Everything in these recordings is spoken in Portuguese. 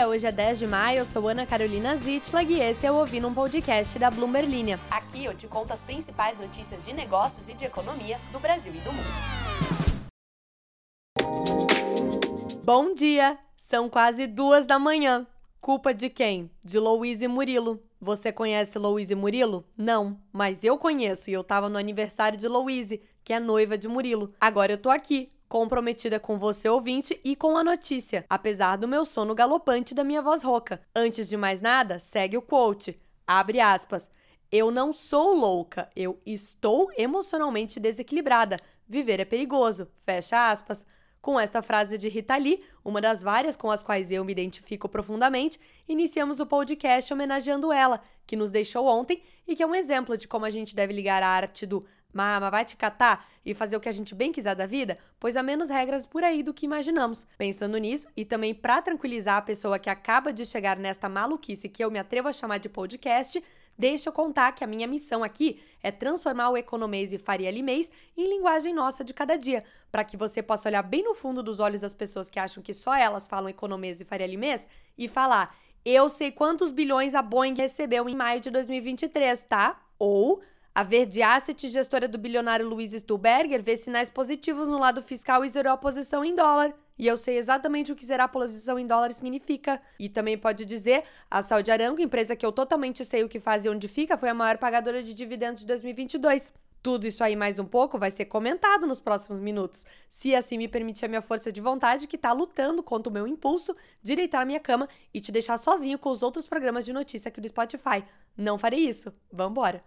dia, hoje é 10 de maio, eu sou Ana Carolina Zitlag e esse é o Ouvindo um Podcast da Bloomberg Linha. Aqui eu te conto as principais notícias de negócios e de economia do Brasil e do mundo. Bom dia! São quase duas da manhã. Culpa de quem? De Louise Murilo. Você conhece Louise Murilo? Não, mas eu conheço e eu tava no aniversário de Louise, que é noiva de Murilo. Agora eu tô aqui, comprometida com você ouvinte e com a notícia, apesar do meu sono galopante da minha voz rouca. Antes de mais nada, segue o quote. Abre aspas. Eu não sou louca, eu estou emocionalmente desequilibrada. Viver é perigoso. Fecha aspas. Com esta frase de Rita Lee, uma das várias com as quais eu me identifico profundamente, iniciamos o podcast homenageando ela, que nos deixou ontem e que é um exemplo de como a gente deve ligar a arte do Mama, vai te catar e fazer o que a gente bem quiser da vida, pois há menos regras por aí do que imaginamos. Pensando nisso, e também para tranquilizar a pessoa que acaba de chegar nesta maluquice que eu me atrevo a chamar de podcast, deixa eu contar que a minha missão aqui é transformar o economês e faria limês em linguagem nossa de cada dia, para que você possa olhar bem no fundo dos olhos das pessoas que acham que só elas falam economês e faria limês e falar: "Eu sei quantos bilhões a Boeing recebeu em maio de 2023, tá?" Ou a Verde Asset, gestora do bilionário Luiz Stuhlberger, vê sinais positivos no lado fiscal e zerou a posição em dólar. E eu sei exatamente o que zerar a posição em dólar significa. E também pode dizer, a Saudi Aramco, empresa que eu totalmente sei o que faz e onde fica, foi a maior pagadora de dividendos de 2022. Tudo isso aí mais um pouco vai ser comentado nos próximos minutos, se assim me permitir a minha força de vontade que tá lutando contra o meu impulso de deitar na minha cama e te deixar sozinho com os outros programas de notícia aqui do Spotify. Não farei isso. Vambora!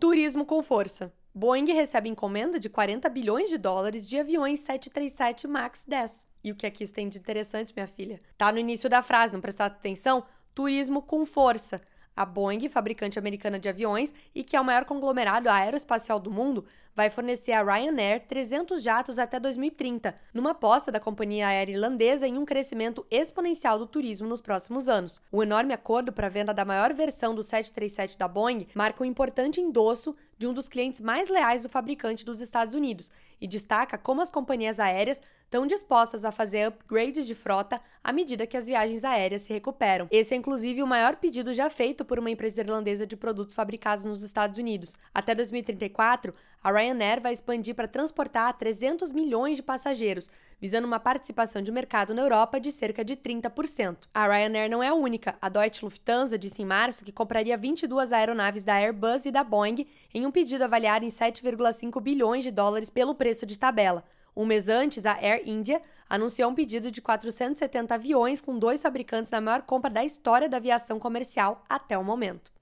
Turismo com força. Boeing recebe encomenda de 40 bilhões de dólares de aviões 737 MAX 10. E o que é que isso tem de interessante, minha filha? Tá no início da frase, não prestar atenção? Turismo com força. A Boeing, fabricante americana de aviões e que é o maior conglomerado aeroespacial do mundo, vai fornecer à Ryanair 300 jatos até 2030, numa aposta da companhia aérea irlandesa em um crescimento exponencial do turismo nos próximos anos. O enorme acordo para a venda da maior versão do 737 da Boeing marca um importante endosso de um dos clientes mais leais do fabricante dos Estados Unidos e destaca como as companhias aéreas estão dispostas a fazer upgrades de frota à medida que as viagens aéreas se recuperam. Esse é inclusive o maior pedido já feito por uma empresa irlandesa de produtos fabricados nos Estados Unidos. Até 2034, a Ryanair vai expandir para transportar 300 milhões de passageiros, visando uma participação de mercado na Europa de cerca de 30%. A Ryanair não é a única. A Deutsche Lufthansa disse em março que compraria 22 aeronaves da Airbus e da Boeing em um pedido avaliado em 7,5 bilhões de dólares pelo preço de tabela. Um mês antes, a Air India anunciou um pedido de 470 aviões com dois fabricantes na maior compra da história da aviação comercial até o momento.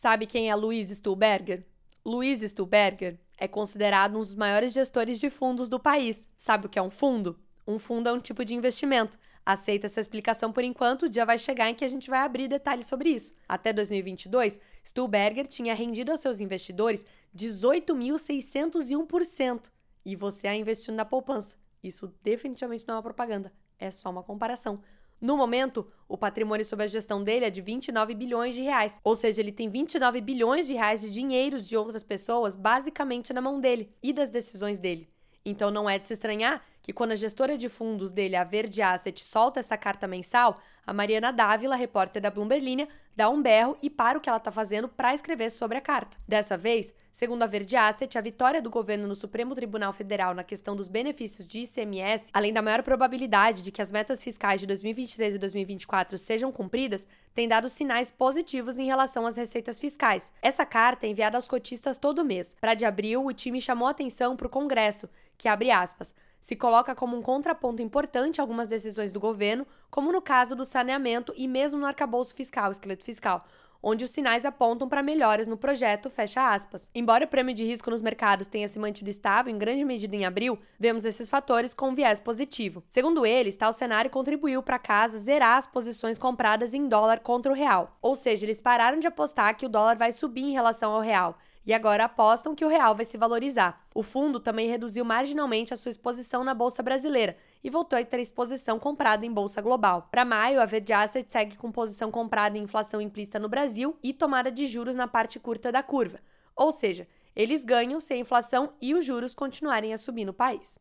Sabe quem é Luiz Stuhlberger? Luiz Stuhlberger é considerado um dos maiores gestores de fundos do país. Sabe o que é um fundo? Um fundo é um tipo de investimento. Aceita essa explicação por enquanto, o dia vai chegar em que a gente vai abrir detalhes sobre isso. Até 2022, Stuhlberger tinha rendido aos seus investidores 18.601%. E você a investindo na poupança. Isso definitivamente não é uma propaganda, é só uma comparação. No momento, o patrimônio sob a gestão dele é de 29 bilhões de reais. Ou seja, ele tem 29 bilhões de reais de dinheiros de outras pessoas basicamente na mão dele e das decisões dele. Então não é de se estranhar que quando a gestora de fundos dele, a Verde Asset, solta essa carta mensal, a Mariana Dávila, repórter da Bloomberg Linha, dá um berro e para o que ela está fazendo para escrever sobre a carta. Dessa vez, segundo a Verde Asset, a vitória do governo no Supremo Tribunal Federal na questão dos benefícios de ICMS, além da maior probabilidade de que as metas fiscais de 2023 e 2024 sejam cumpridas, tem dado sinais positivos em relação às receitas fiscais. Essa carta é enviada aos cotistas todo mês. Para de abril, o time chamou atenção para o Congresso, que abre aspas se coloca como um contraponto importante a algumas decisões do governo, como no caso do saneamento e mesmo no arcabouço fiscal, esqueleto fiscal, onde os sinais apontam para melhoras no projeto, fecha aspas. Embora o prêmio de risco nos mercados tenha se mantido estável em grande medida em abril, vemos esses fatores com viés positivo. Segundo eles, tal cenário contribuiu para a casa zerar as posições compradas em dólar contra o real, ou seja, eles pararam de apostar que o dólar vai subir em relação ao real e agora apostam que o real vai se valorizar. O fundo também reduziu marginalmente a sua exposição na bolsa brasileira e voltou a ter exposição comprada em bolsa global. Para maio, a Verde Asset segue com posição comprada em inflação implícita no Brasil e tomada de juros na parte curta da curva. Ou seja, Eles ganham se a inflação e os juros continuarem a subir no país.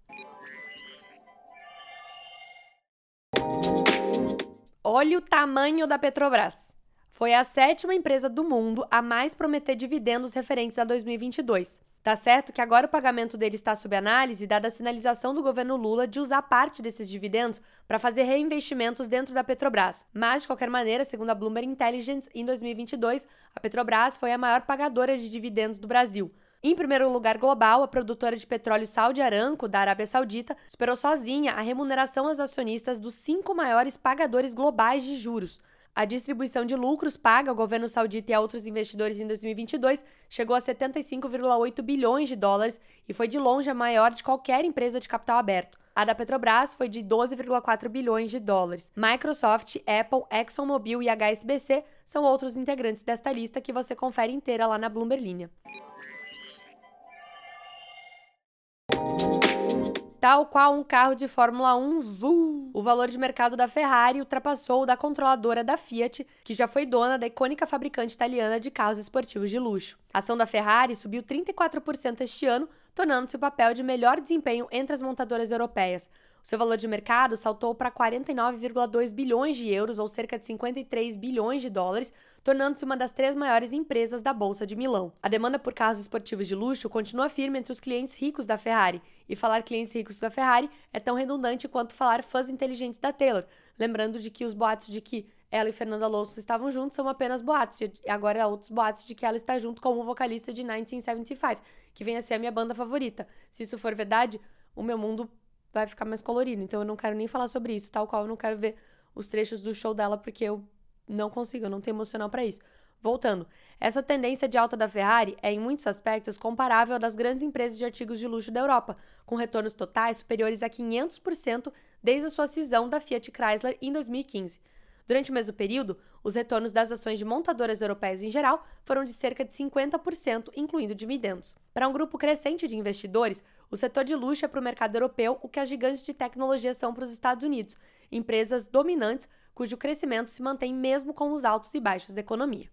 Olha o tamanho da Petrobras. Foi a sétima empresa do mundo a mais prometer dividendos referentes a 2022. Tá certo que agora o pagamento dele está sob análise, dada a sinalização do governo Lula de usar parte desses dividendos para fazer reinvestimentos dentro da Petrobras. Mas, de qualquer maneira, segundo a Bloomberg Intelligence, em 2022, a Petrobras foi a maior pagadora de dividendos do Brasil. Em primeiro lugar global, a produtora de petróleo Saudi Aramco, da Arábia Saudita, superou sozinha a remuneração aos acionistas dos cinco maiores pagadores globais de juros. A distribuição de lucros paga ao governo saudita e a outros investidores em 2022 chegou a 75,8 bilhões de dólares e foi de longe a maior de qualquer empresa de capital aberto. A da Petrobras foi de 12,4 bilhões de dólares. Microsoft, Apple, ExxonMobil e HSBC são outros integrantes desta lista que você confere inteira lá na Bloomberg Linha. Tal qual um carro de Fórmula 1, voo, o valor de mercado da Ferrari ultrapassou o da controladora da Fiat, que já foi dona da icônica fabricante italiana de carros esportivos de luxo. A ação da Ferrari subiu 34% este ano, tornando-se o papel de melhor desempenho entre as montadoras europeias. Seu valor de mercado saltou para 49,2 bilhões de euros, ou cerca de 53 bilhões de dólares, tornando-se uma das três maiores empresas da Bolsa de Milão. A demanda por carros esportivos de luxo continua firme entre os clientes ricos da Ferrari, e falar clientes ricos da Ferrari é tão redundante quanto falar fãs inteligentes da Taylor, lembrando de que os boatos de que ela e Fernanda Alonso estavam juntos são apenas boatos, e agora há outros boatos de que ela está junto com o vocalista de 1975, que vem a ser a minha banda favorita. Se isso for verdade, o meu mundo vai ficar mais colorido, então eu não quero nem falar sobre isso, tal qual eu não quero ver os trechos do show dela, porque eu não consigo, eu não tenho emocional para isso. Voltando, essa tendência de alta da Ferrari é, em muitos aspectos, comparável à das grandes empresas de artigos de luxo da Europa, com retornos totais superiores a 500% desde a sua cisão da Fiat Chrysler em 2015. Durante o mesmo período, os retornos das ações de montadoras europeias em geral foram de cerca de 50%, incluindo dividendos. Para um grupo crescente de investidores, o setor de luxo é para o mercado europeu o que as gigantes de tecnologia são para os Estados Unidos, empresas dominantes cujo crescimento se mantém mesmo com os altos e baixos da economia.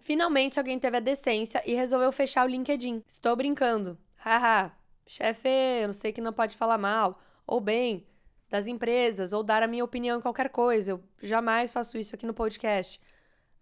Finalmente alguém teve a decência e resolveu fechar o LinkedIn. Estou brincando. Haha, chefe, eu não sei que não pode falar mal ou bem das empresas ou dar a minha opinião em qualquer coisa. Eu jamais faço isso aqui no podcast.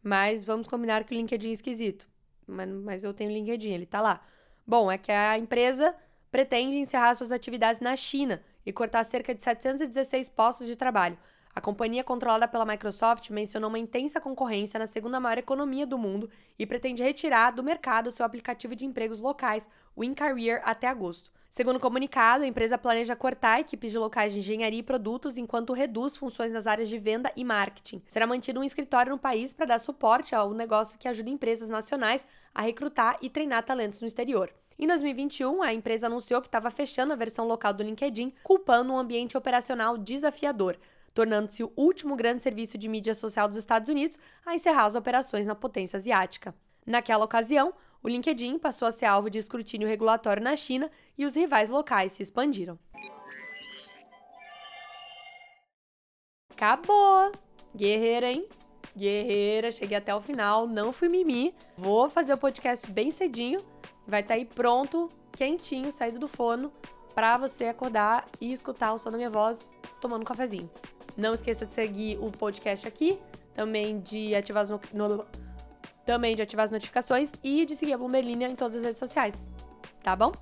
Mas vamos combinar que o LinkedIn é esquisito. Mas, mas eu tenho LinkedIn, ele tá lá. Bom, é que a empresa pretende encerrar suas atividades na China e cortar cerca de 716 postos de trabalho. A companhia controlada pela Microsoft mencionou uma intensa concorrência na segunda maior economia do mundo e pretende retirar do mercado seu aplicativo de empregos locais, o InCareer, até agosto. Segundo o comunicado, a empresa planeja cortar equipes de locais de engenharia e produtos enquanto reduz funções nas áreas de venda e marketing. Será mantido um escritório no país para dar suporte ao negócio que ajuda empresas nacionais a recrutar e treinar talentos no exterior. Em 2021, a empresa anunciou que estava fechando a versão local do LinkedIn, culpando um ambiente operacional desafiador, tornando-se o último grande serviço de mídia social dos Estados Unidos a encerrar as operações na potência asiática. Naquela ocasião, o LinkedIn passou a ser alvo de escrutínio regulatório na China e os rivais locais se expandiram. Acabou! Guerreira, hein? Guerreira, cheguei até o final, não fui mimi. Vou fazer o podcast bem cedinho vai estar tá aí pronto, quentinho, saído do forno, para você acordar e escutar o som da minha voz tomando um cafezinho. Não esqueça de seguir o podcast aqui, também de ativar as, no... também de ativar as notificações e de seguir a Bloomberlinia em todas as redes sociais. Tá bom?